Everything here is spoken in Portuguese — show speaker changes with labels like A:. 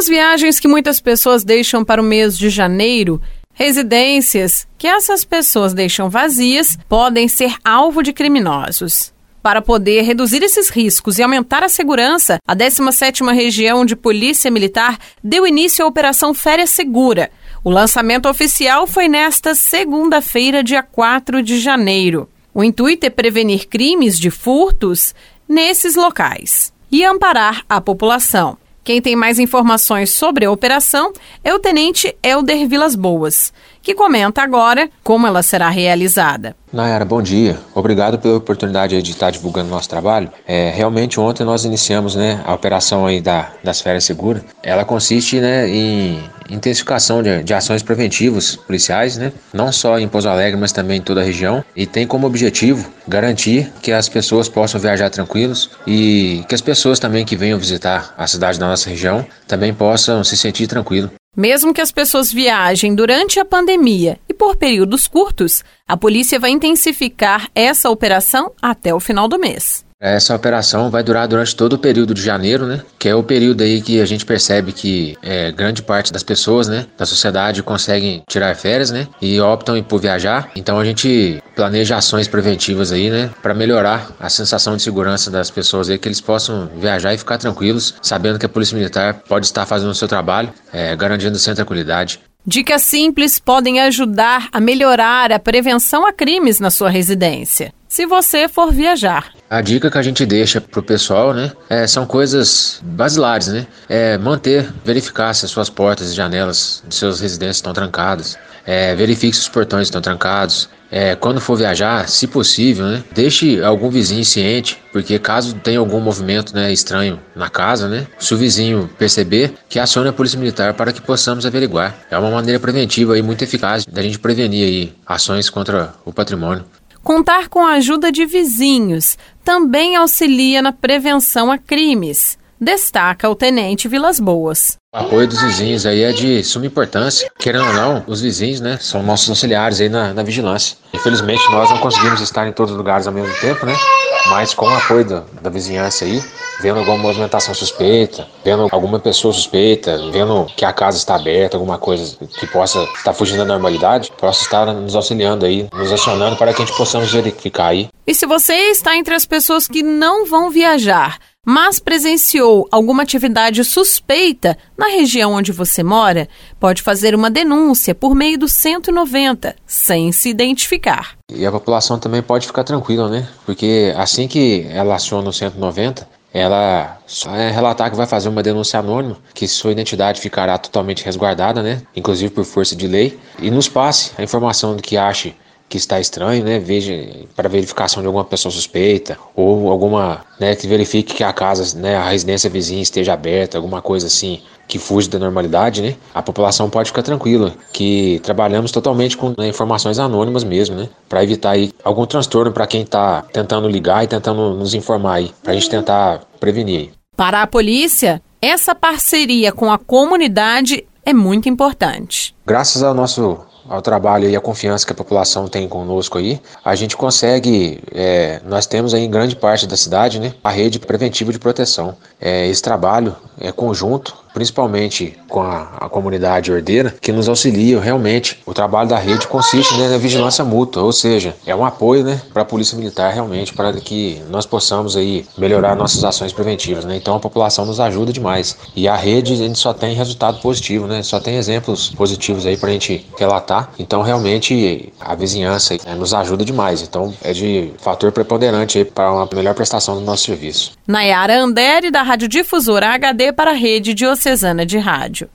A: as viagens que muitas pessoas deixam para o mês de janeiro, residências que essas pessoas deixam vazias podem ser alvo de criminosos. Para poder reduzir esses riscos e aumentar a segurança, a 17ª Região de Polícia Militar deu início à Operação Férias Segura. O lançamento oficial foi nesta segunda-feira, dia 4 de janeiro. O intuito é prevenir crimes de furtos nesses locais e amparar a população. Quem tem mais informações sobre a operação é o Tenente Elder Vilas Boas, que comenta agora como ela será realizada.
B: Nayara, bom dia. Obrigado pela oportunidade de estar divulgando nosso trabalho. É, realmente ontem nós iniciamos né, a operação aí da, das férias seguras. Ela consiste né, em intensificação de, de ações preventivas policiais, né, não só em Pouso Alegre, mas também em toda a região, e tem como objetivo garantir que as pessoas possam viajar tranquilos e que as pessoas também que venham visitar a cidade da nossa região também possam se sentir tranquilos.
A: Mesmo que as pessoas viajem durante a pandemia e por períodos curtos, a polícia vai intensificar essa operação até o final do mês.
B: Essa operação vai durar durante todo o período de janeiro, né? Que é o período aí que a gente percebe que é, grande parte das pessoas, né, da sociedade conseguem tirar férias, né? E optam por viajar. Então a gente planeja ações preventivas aí, né, para melhorar a sensação de segurança das pessoas aí, que eles possam viajar e ficar tranquilos, sabendo que a Polícia Militar pode estar fazendo o seu trabalho, é, garantindo sem tranquilidade.
A: Dicas simples podem ajudar a melhorar a prevenção a crimes na sua residência, se você for viajar.
B: A dica que a gente deixa pro pessoal, né, é, são coisas basilares, né? É manter, verificar se as suas portas e janelas de suas residências estão trancadas. É, verifique se os portões estão trancados. É, quando for viajar, se possível, né, deixe algum vizinho ciente, porque caso tenha algum movimento né, estranho na casa, né, se o vizinho perceber, que acione a polícia militar para que possamos averiguar. É uma maneira preventiva e muito eficaz da gente prevenir aí ações contra o patrimônio.
A: Contar com a ajuda de vizinhos também auxilia na prevenção a crimes, destaca o tenente Vilas Boas.
B: O apoio dos vizinhos aí é de suma importância. Querendo ou não, os vizinhos, né, são nossos auxiliares aí na, na vigilância. Infelizmente, nós não conseguimos estar em todos os lugares ao mesmo tempo, né? Mas com o apoio da, da vizinhança aí, vendo alguma movimentação suspeita, vendo alguma pessoa suspeita, vendo que a casa está aberta, alguma coisa que possa estar fugindo da normalidade, possa estar nos auxiliando aí, nos acionando para que a gente possamos verificar aí.
A: E se você está entre as pessoas que não vão viajar, mas presenciou alguma atividade suspeita na região onde você mora, pode fazer uma denúncia por meio do 190, sem se identificar.
B: E a população também pode ficar tranquila, né? Porque assim que ela aciona o 190, ela só é relatar que vai fazer uma denúncia anônima, que sua identidade ficará totalmente resguardada, né? Inclusive por força de lei, e nos passe a informação do que ache que está estranho, né? Veja para verificação de alguma pessoa suspeita ou alguma, né, que verifique que a casa, né, a residência vizinha esteja aberta, alguma coisa assim que fuja da normalidade, né? A população pode ficar tranquila que trabalhamos totalmente com né, informações anônimas mesmo, né? Para evitar aí algum transtorno para quem está tentando ligar e tentando nos informar aí, para a gente tentar prevenir.
A: Para a polícia, essa parceria com a comunidade é muito importante.
B: Graças ao nosso ao trabalho e à confiança que a população tem conosco aí, a gente consegue, é, nós temos aí em grande parte da cidade, né, a rede preventiva de proteção. É, esse trabalho é conjunto principalmente com a, a, comunidade ordeira, que nos auxilia realmente. O trabalho da rede consiste né, na vigilância mútua, ou seja, é um apoio né, para a Polícia Militar realmente, para que nós possamos aí melhorar nossas ações preventivas. Né? Então a população nos ajuda demais. E a rede a gente só tem resultado positivo, né? só tem exemplos positivos aí para a gente relatar. Então realmente a vizinhança né, nos ajuda demais. Então é de fator preponderante para uma melhor prestação do nosso serviço.
A: Nayara Andere, da Rádio Difusora HD para a Rede de Diocesana de Rádio.